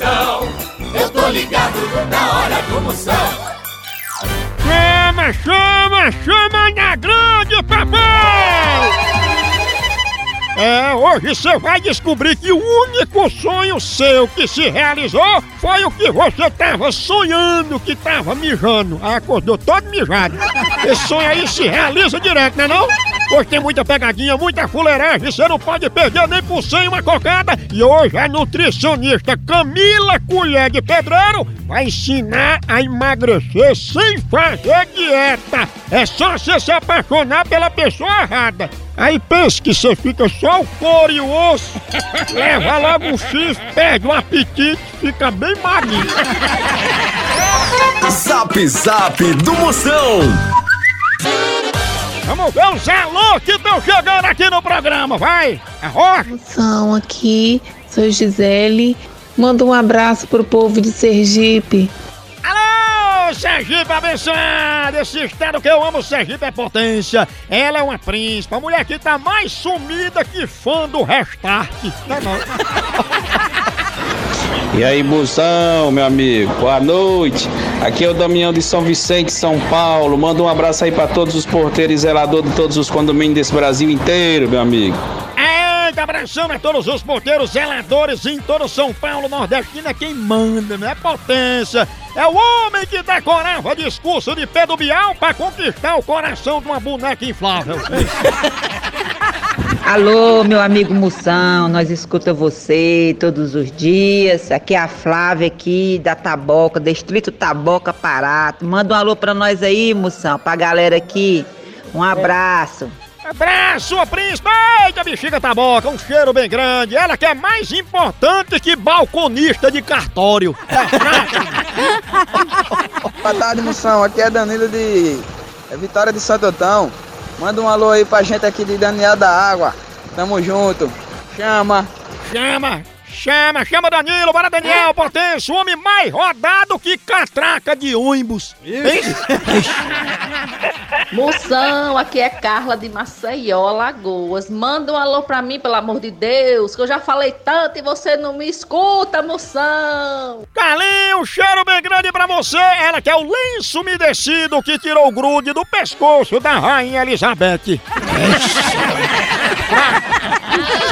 Eu tô ligado na hora do Moção. Chama, chama, chama na grande, É, hoje você vai descobrir que o único sonho seu que se realizou foi o que você tava sonhando que tava mijando. Aí acordou todo mijado. Esse sonho aí se realiza direto, né não? Hoje tem muita pegadinha, muita fuleiragem, você não pode perder nem por cem uma cocada. E hoje a nutricionista Camila Colher de Pedreiro vai ensinar a emagrecer sem fazer dieta. É só você se apaixonar pela pessoa errada. Aí pensa que você fica só o couro e o osso, leva logo um chifre, perde o apetite, fica bem magrinho. Zap Zap do Moção. Vamos ver os alô que estão chegando aqui no programa, vai! Rocha! São aqui, sou Gisele. Manda um abraço pro povo de Sergipe. Sergipe abençoado! Esse estado que eu amo, Sergipe é potência. Ela é uma príncipe, a mulher que tá mais sumida que fã do Restart. Não, é não. E aí, Moção, meu amigo, boa noite. Aqui é o Damião de São Vicente, São Paulo. Manda um abraço aí pra todos os porteiros e zeladores de todos os condomínios desse Brasil inteiro, meu amigo. Abraçando a todos os porteiros, zeladores em todo São Paulo, Nordestino é quem manda, não é potência. É o homem que decorava discurso de Pedro Bial pra conquistar o coração de uma boneca inflável. Alô, meu amigo Moção, nós escuta você todos os dias. Aqui é a Flávia aqui da Taboca, Distrito Taboca Parato. Manda um alô pra nós aí, Moção, pra galera aqui. Um abraço. Abraço, príncipe! Eita, bexiga taboca, um cheiro bem grande. Ela que é mais importante que balconista de cartório. Boa tarde, moção. Aqui é Danilo de é Vitória de Santo Antão. Manda um alô aí pra gente aqui de Daniel da Água. Tamo junto. Chama. Chama, chama, chama Danilo, bora Daniel, potência, o homem mais rodado que catraca de ônibus. Moção, aqui é Carla de Maceió, Lagoas. Manda um alô pra mim, pelo amor de Deus, que eu já falei tanto e você não me escuta, moção. Carlinho, um cheiro bem grande pra você. Ela que é o lenço umedecido que tirou o grude do pescoço da Rainha Elizabeth.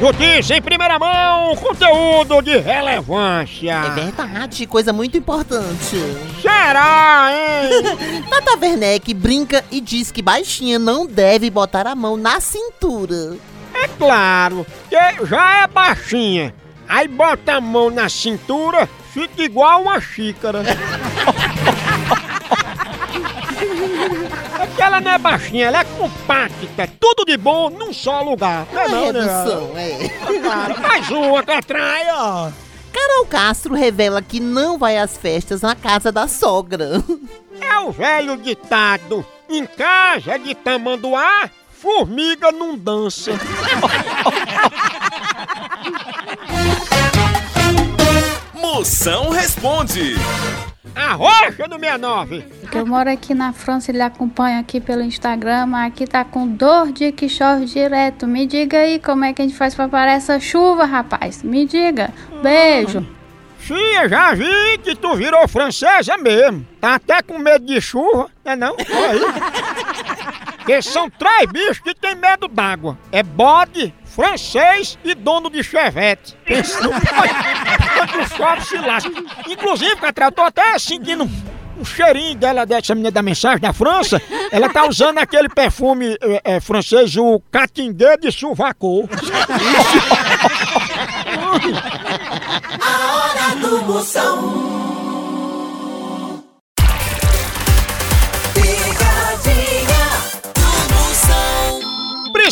Notícia em primeira mão, conteúdo de relevância. É verdade, coisa muito importante. Será, hein? Tata Werneck brinca e diz que baixinha não deve botar a mão na cintura. É claro, que já é baixinha. Aí bota a mão na cintura, fica igual uma xícara. ela não é baixinha, ela é compacta. Tudo de bom num só lugar. Não é não, né? redução, é. Cara, mais uma que atrai, ó. Carol Castro revela que não vai às festas na casa da sogra. É o velho ditado. Em casa de tamanduá, formiga não dança. Moção responde. A rocha do 69. Eu moro aqui na França, ele acompanha aqui pelo Instagram, aqui tá com dor de que chove direto. Me diga aí como é que a gente faz pra parar essa chuva, rapaz. Me diga. Beijo. Fia, já vi que tu virou francesa mesmo. Tá até com medo de chuva, né não? Porque são três bichos que tem medo d'água. É bode, francês e dono de chevette. Pensa no quando chove se lasca. Inclusive, Catra, eu tô até sentindo um cheirinho dela, dessa menina da mensagem da França. Ela tá usando aquele perfume é, é, francês, o Catinguê de Suvacô. A hora do Moção.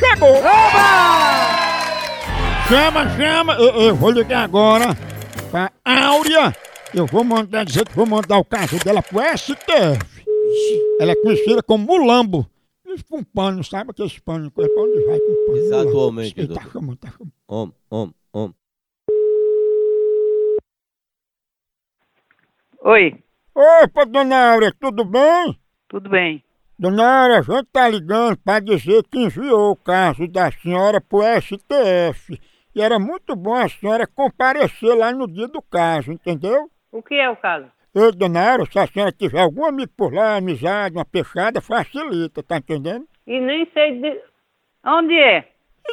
chegou! Chama, chama! Eu, eu vou ligar agora pra Áurea. Eu vou mandar dizer que vou mandar o caso dela pro STF. Ela é conhecida como Mulambo. Isso com pano, sabe aquele pano? Pra onde vai com pano? Exatamente, Ele tá chamando, tá chamando. Om, om, om. Oi, Opa, dona Áurea, tudo bem? tudo bem? Dona Áurea, a gente tá ligando pra dizer que enviou o caso da senhora pro STF. E era muito bom a senhora comparecer lá no dia do caso, entendeu? O que é o caso? Ô, dona Áurea, se a senhora tiver algum amigo por lá, amizade, uma peixada, facilita, tá entendendo? E nem sei de... Onde é?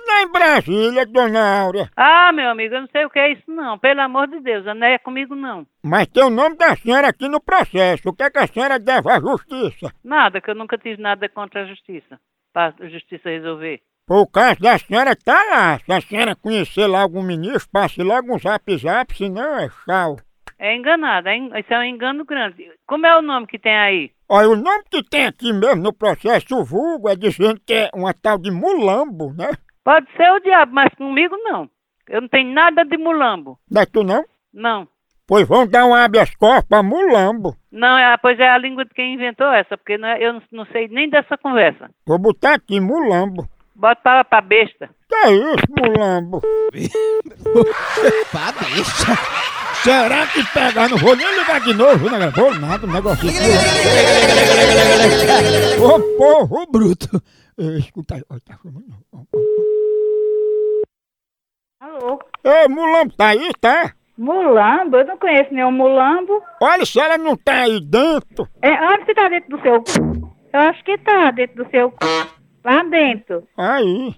Lá em Brasília, dona Áurea. Ah, meu amigo, eu não sei o que é isso não. Pelo amor de Deus, não é comigo não. Mas tem o nome da senhora aqui no processo. O que é que a senhora deve à justiça? Nada, que eu nunca tive nada contra a justiça. Pra a justiça resolver. Pô, o caso da senhora tá lá. Se a senhora conhecer lá algum ministro, passe logo um zap zap, senão é tchau. É enganado, é isso é um engano grande. Como é o nome que tem aí? Olha, o nome que tem aqui mesmo no processo, vulgo, é dizendo que é uma tal de mulambo, né? Pode ser o diabo, mas comigo não. Eu não tenho nada de mulambo. Não é tu não? Não. Pois vão dar um habeas corpus pra mulambo. Não, é, pois é a língua de quem inventou essa, porque não é- eu não, não sei nem dessa conversa. Vou botar aqui, mulambo. Bota pra, pra besta. Que é isso, mulambo? Pá, deixa. Será que pegar? Não vou nem ligar de novo, né? Vou nada, o negócio. Ô povo bruto. Escuta aí, olha, tá chamando. Alô? Ei, mulambo, tá aí, tá? Mulambo? Eu não conheço nenhum mulambo. Olha, se ela não tá aí dentro. É, onde você tá dentro do seu c? Eu acho que tá dentro do seu c. Lá dentro. Aí.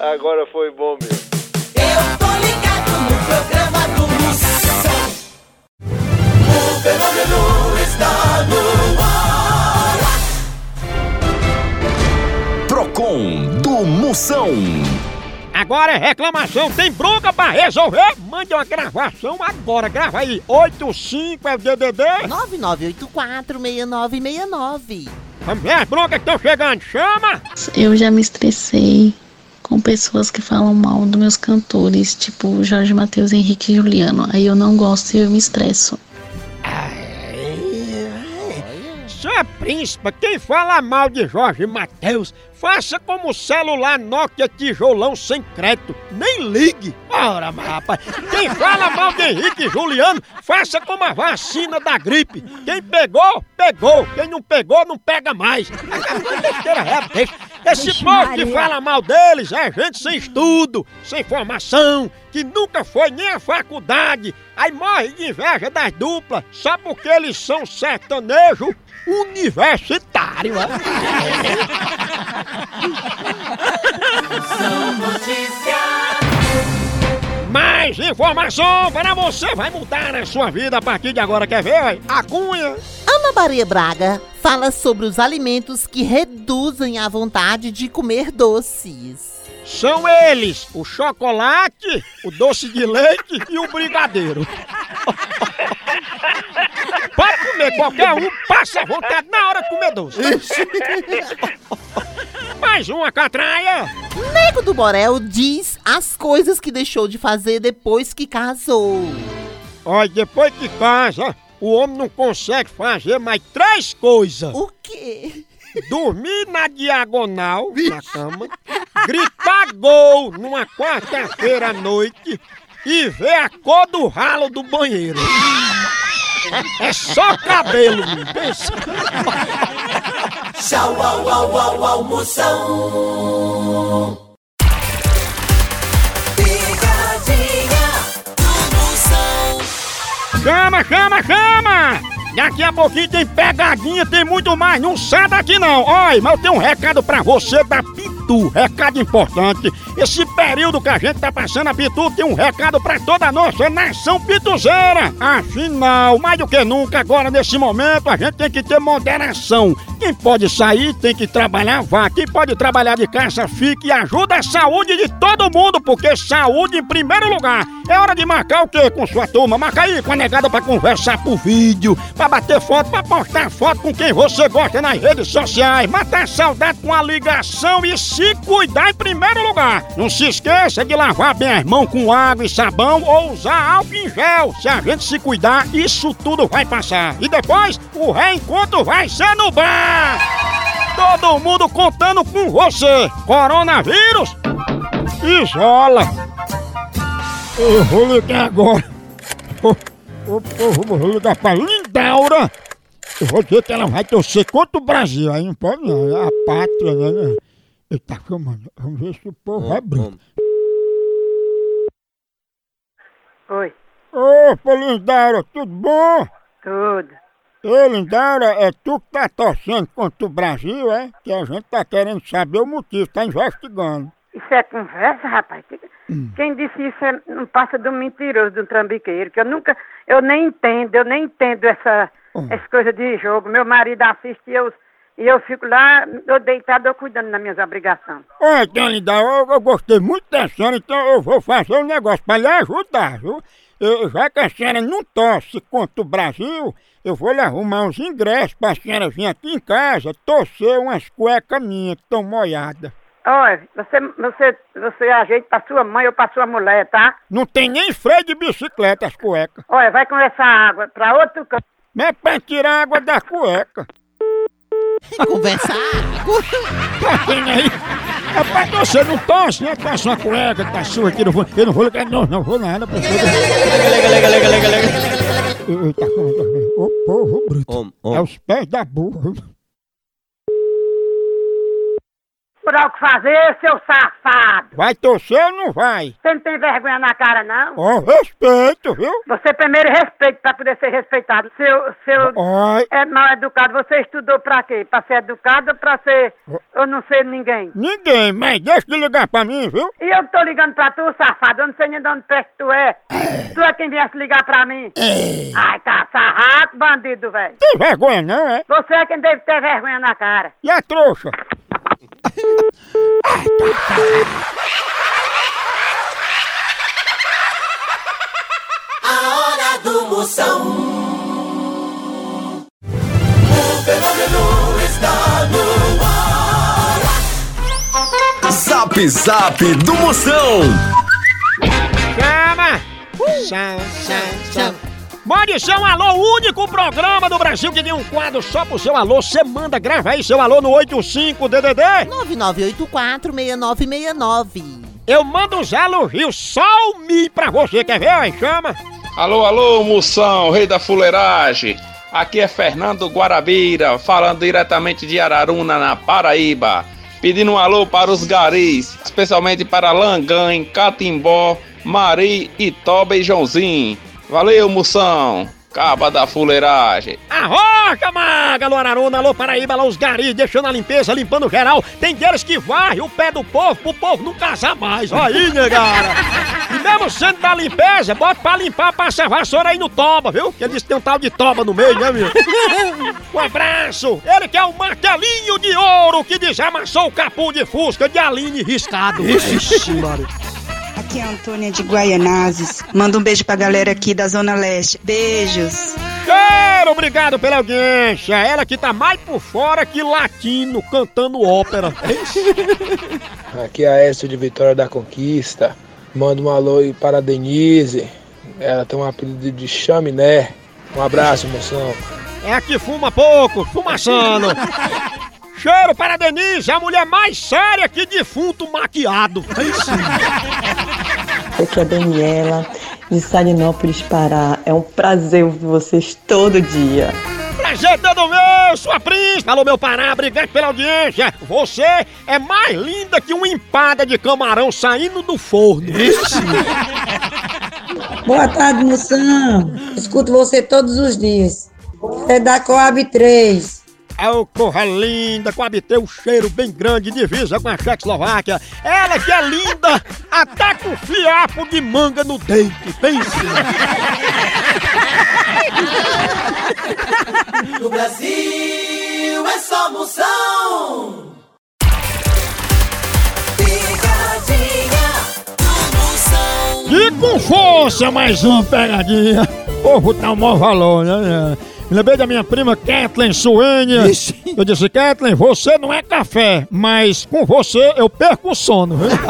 Agora foi bom mesmo. Eu tô ligado no programa do Moção. O fenômeno está no ar. Procon do Moção. Agora é reclamação, tem bronca pra resolver? Mande uma gravação agora, grava aí. 85 é o DDD. 99846969. Vamos ver as broncas que estão chegando, chama! Eu já me estressei com pessoas que falam mal dos meus cantores, tipo Jorge Matheus, Henrique e Juliano. Aí eu não gosto e eu me estresso. Sua príncipa, quem fala mal de Jorge Matheus, faça como o celular Nokia tijolão sem crédito. Nem ligue. Ora, mas, rapaz. Quem fala mal de Henrique e Juliano, faça como a vacina da gripe. Quem pegou, pegou. Quem não pegou, não pega mais. Besteira é. Esse Vixe, povo que Maria. fala mal deles é gente sem estudo, sem formação, que nunca foi nem à faculdade, aí morre de inveja das duplas, só porque eles são sertanejo universitário. São notícias. Mais informação para você vai mudar a sua vida a partir de agora, quer ver? A cunha. Ana Maria Braga fala sobre os alimentos que reduzem a vontade de comer doces. São eles, o chocolate, o doce de leite e o brigadeiro. Pode comer qualquer um, passa a vontade na hora de comer doce. Mais uma catraia. Nego do Borel diz as coisas que deixou de fazer depois que casou. Olha, depois que casa, o homem não consegue fazer mais três coisas. O quê? Dormir na diagonal na cama, gritar gol numa quarta-feira à noite e ver a cor do ralo do banheiro. É só cabelo, menino, pensa. Tchau, au, au, au, almoção. Chama, chama, chama! Daqui a pouquinho tem pegadinha, tem muito mais. Não sai daqui não. Olha, mas eu tenho um recado pra você da Pitu. Recado importante. Esse período que a gente tá passando a Pitu tem um recado pra toda a nossa nação pituzeira. Afinal, mais do que nunca, agora nesse momento, a gente tem que ter moderação. Quem pode sair tem que trabalhar, vá. Quem pode trabalhar de casa, fique e ajuda a saúde de todo mundo, porque saúde em primeiro lugar. É hora de marcar o quê com sua turma? Marca aí com a negada pra conversar por vídeo, pra bater foto, pra postar foto com quem você gosta nas redes sociais, matar saudade com a ligação e se cuidar em primeiro lugar. Não se esqueça de lavar bem as mãos com água e sabão ou usar álcool em gel. Se a gente se cuidar, isso tudo vai passar. E depois, o reencontro vai ser no bar. Todo mundo contando com você. Coronavírus, isola. Eu vou ligar agora. Ô, ô, vou ligar pra Lindaura. Eu vou dizer que ela vai torcer contra o Brasil. Aí não pode não. É a pátria, né? Ele tá filmando. Vamos ver se o povo é branco. Oi, Ô, Lindaura, tudo bom? tudo. Ô, Lindaura, é tu que tá torcendo contra o Brasil, é? Que a gente tá querendo saber o motivo, tá investigando. Isso é conversa, rapaz? Que- Quem disse isso é- não passa do mentiroso, do trambiqueiro, que eu nunca, eu nem entendo, eu nem entendo essa, essa coisa de jogo. Meu marido assiste e eu, e eu fico lá, eu deitado, eu cuidando das minhas obrigações. Olha, então, Lindaura, eu, eu gostei muito da senhora, então eu vou fazer um negócio pra lhe ajudar, viu? Eu- já que a senhora não torce contra o Brasil, eu vou lhe arrumar uns ingressos pra senhora vir aqui em casa torcer umas cuecas minhas que estão molhadas. Olha, você, você, você ajeita pra sua mãe ou pra sua mulher, tá? Não tem nem freio de bicicleta as cuecas. Olha, vai com essa água pra outro canto. Mas é pra tirar água da cueca. Conversar? Tá aí? É pra você não tosse, né? Passa uma cueca, tá sua aqui, não vou, eu não vou ligar, não, não vou nada. Pra Eita, ô povo bruto. É os pés da burra. Por algo fazer, seu safado. Vai torcer ou não vai? Você não tem vergonha na cara, não? Ó, respeito, viu? Você primeiro respeita pra poder ser respeitado. Seu, seu Oi. é mal educado. Você estudou pra quê? Pra ser educado ou pra ser... Eu não sei ninguém. Ninguém, mas deixa de ligar pra mim, viu? E eu que tô ligando pra tu, safado. Eu não sei nem de onde perto tu é. Tu é quem viesse ligar pra mim. Ai, tá sarraco, bandido, velho. Tem vergonha não, é? Você é quem deve ter vergonha na cara. E a trouxa? A hora do Moção. O fenômeno está no ar. Zap Zap do Moção. Chama! Chama, chama, chama. Pode ser um alô único programa do Brasil que tem um quadro só pro seu alô. Você manda, grava aí seu alô no 85DDD. 99846969. Eu mando os elogios só o Mi pra você, quer ver? Aí, chama. Alô, alô, Moção, rei da fuleiragem. Aqui é Fernando Guarabira, falando diretamente de Araruna, na Paraíba. pedindo um alô para os garis, especialmente para Langan, Catimbó, Mari, Itoba e Joãozinho. Valeu, moção! Caba da fuleiragem. Arrocha, maga, alô Araruna, alô Paraíba, alô os garis, deixando a limpeza, limpando geral. Tem deles que varre o pé do povo pro povo não casar mais. Aí, negara. E mesmo sendo da limpeza, bota pra limpar, passa a vassoura aí no toba, viu? Que eles têm um tal de toba no meio, né, meu? Um abraço! Ele que é o martelinho de ouro que desamassou o capô de fusca de Aline riscado. Ixi, Maria. Aqui é a Antônia de Guaianazes. Manda um beijo pra galera aqui da Zona Leste. Beijos. Cheiro, obrigado pela audiência. Ela que tá mais por fora que latino cantando ópera. Aqui é a Écio de Vitória da Conquista. Manda um alô aí para a Denise. Ela tem um apelido de chaminé. Um abraço, moção. É a que fuma pouco, fumaçando. Cheiro para a Denise, a mulher mais séria que defunto maquiado. Aqui é a Daniela, de Salinópolis, Pará. É um prazer ouvir vocês todo dia. Prazer todo meu, sua príncipe. Alô, meu Pará, obrigado pela audiência. Você é mais linda que uma empada de camarão saindo do forno. Boa tarde, moção. Escuto você todos os dias. É da Coab 3. É o Corra Linda, com habitei um cheiro bem grande, divisa com a Tchecoslováquia. Ela que é linda, até com fiapo de manga no dente. Pense. No Brasil é só moção. Picadinha do moção. E com força, mais uma pegadinha. O povo tá um maior valor, né? Lembrei da minha prima Kathleen Suênia. Eu disse, Kathleen, você não é café, mas com você eu perco o sono. viu?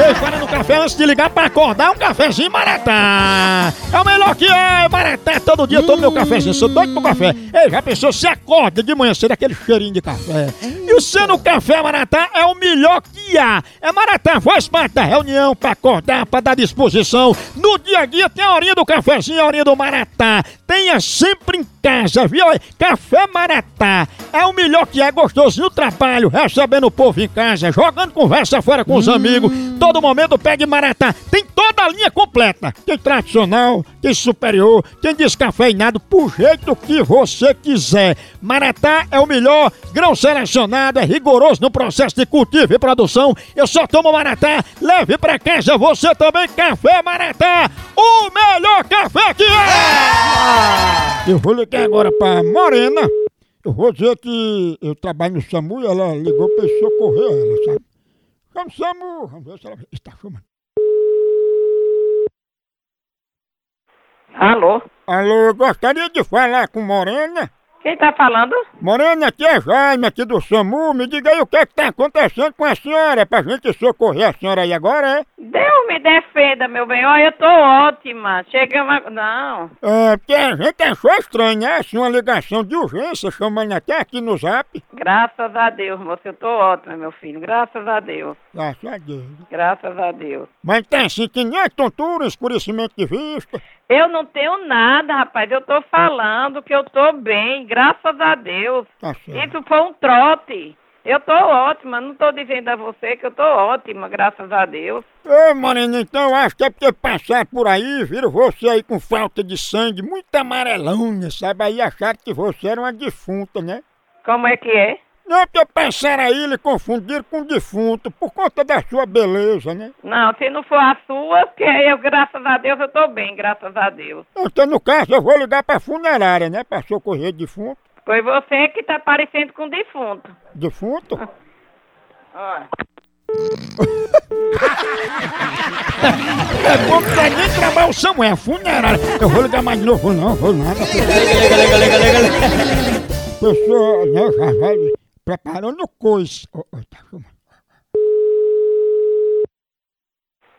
Ei, para no café antes de ligar pra acordar um cafezinho Maratá. É o melhor que é, Maratá. Todo dia eu tomo meu cafezinho, sou doido pro café. Ei, já pensou, se acorda de manhã cedo aquele cheirinho de café. E o sendo café Maratá é o melhor que há. É Maratá, faz parte da reunião pra acordar, pra dar disposição. No dia a dia tem a horinha do cafezinho, a horinha do Maratá. Tenha sempre em casa, viu? Café Maratá é o melhor que é, gostoso no trabalho, recebendo o povo em casa, jogando conversa fora com os amigos. Todo momento pegue Maratá. Tem toda a linha completa. Tem tradicional, tem superior, tem descafeinado, por jeito que você quiser. Maratá é o melhor, grão selecionado, é rigoroso no processo de cultivo e produção. Eu só tomo Maratá, leve pra casa você também, Café Maratá, o melhor café que é! Eu vou ligar agora pra Morena. Eu vou dizer que eu trabalho no SAMU e ela ligou pra eu socorrer ela, sabe? O SAMU, vamos ver se ela está chamando. Alô? Alô, gostaria de falar com Morena. Quem tá falando? Morena, aqui é Jaime, aqui do SAMU. Me diga aí o que é que tá acontecendo com a senhora, pra gente socorrer a senhora aí agora, é? Deus me defenda, meu bem. Olha, eu tô ótima. Chega uma... Não. É, porque a gente achou estranho, né? Assim, uma ligação de urgência, chamando até aqui no zap. Graças a Deus, moço. Eu tô ótima, meu filho. Graças a Deus. Graças a Deus. Graças a Deus. Mas tem assim que nem é tontura, escurecimento de vista. Eu não tenho nada, rapaz. Eu tô falando que eu tô bem. Graças a Deus. Tá. Isso foi um trote. Eu tô ótima. Não tô dizendo a você que eu tô ótima, graças a Deus. Ô, Morena, então eu acho que é porque passar por aí, viram você aí com falta de sangue, muito amarelona, sabe? Aí acharam que você era uma defunta, né? Como é que é? Não, porque passaram aí e lhe confundiram com defunto por conta da sua beleza, né? Não, se não for a sua, que eu, graças a Deus, eu tô bem, graças a Deus. Então, no caso, eu vou ligar pra funerária, né? Pra socorrer defunto. Foi você que tá parecendo com defunto. Defunto? Olha. É bom que nem trabalhar o Samuel, funerária. Eu vou ligar mais de novo, não, vou nada. Pessoa, né, preparando coisa. Ô, ô, tá chamando.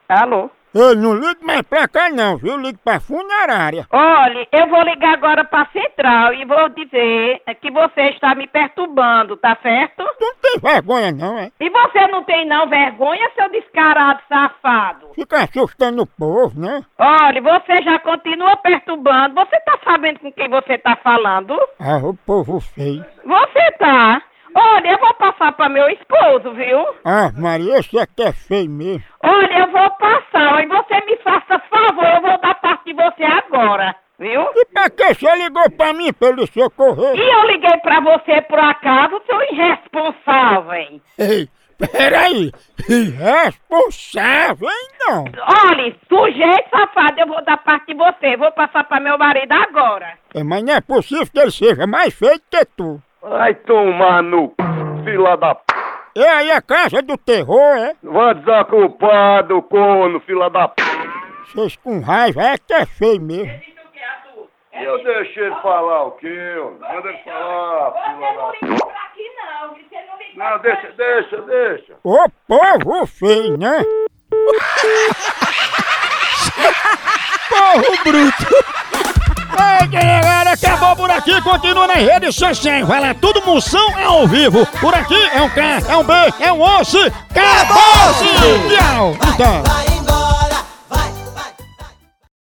Alô? Ei, não ligue mais pra cá não, viu? Ligue pra funerária. Olha, eu vou ligar agora pra central e vou dizer que você está me perturbando, tá certo? Tu não tem vergonha não, é? E você não tem não vergonha, seu descarado safado? Fica assustando o povo, né? Olha, você já continua perturbando. Você tá sabendo com quem você tá falando? Ah, o povo feio. Você tá. Olha, eu vou passar pra meu esposo, viu? Ah, Maria, esse aqui é feio mesmo. Olha, eu vou passar, e você me faça favor, eu vou dar parte de você agora, viu? E pra que você ligou pra mim pra ele socorrer? E eu liguei pra você por acaso, seu irresponsável. Ei, peraí. Irresponsável, hein, não? Olha, sujeito safado, eu vou dar parte de você, vou passar pra meu marido agora. É, mas não é possível que ele seja mais feio que tu. Vai tomar no fila da p... E aí, a casa do terror, é? Vai desocupado, corno, fila da p... Vocês com raiva, é que é feio mesmo. Eu deixei ele falar o quê? Manda ele falar, fila da p... Não, deixa, deixa, deixa. Ô povo feio, né? Porro bruto! Ei, galera, acabou por aqui, continua nas redes sociais. Vai lá, tudo moção é ao vivo. Por aqui é um K, é um B, é um osso. Acabou-se! Tchau! Então.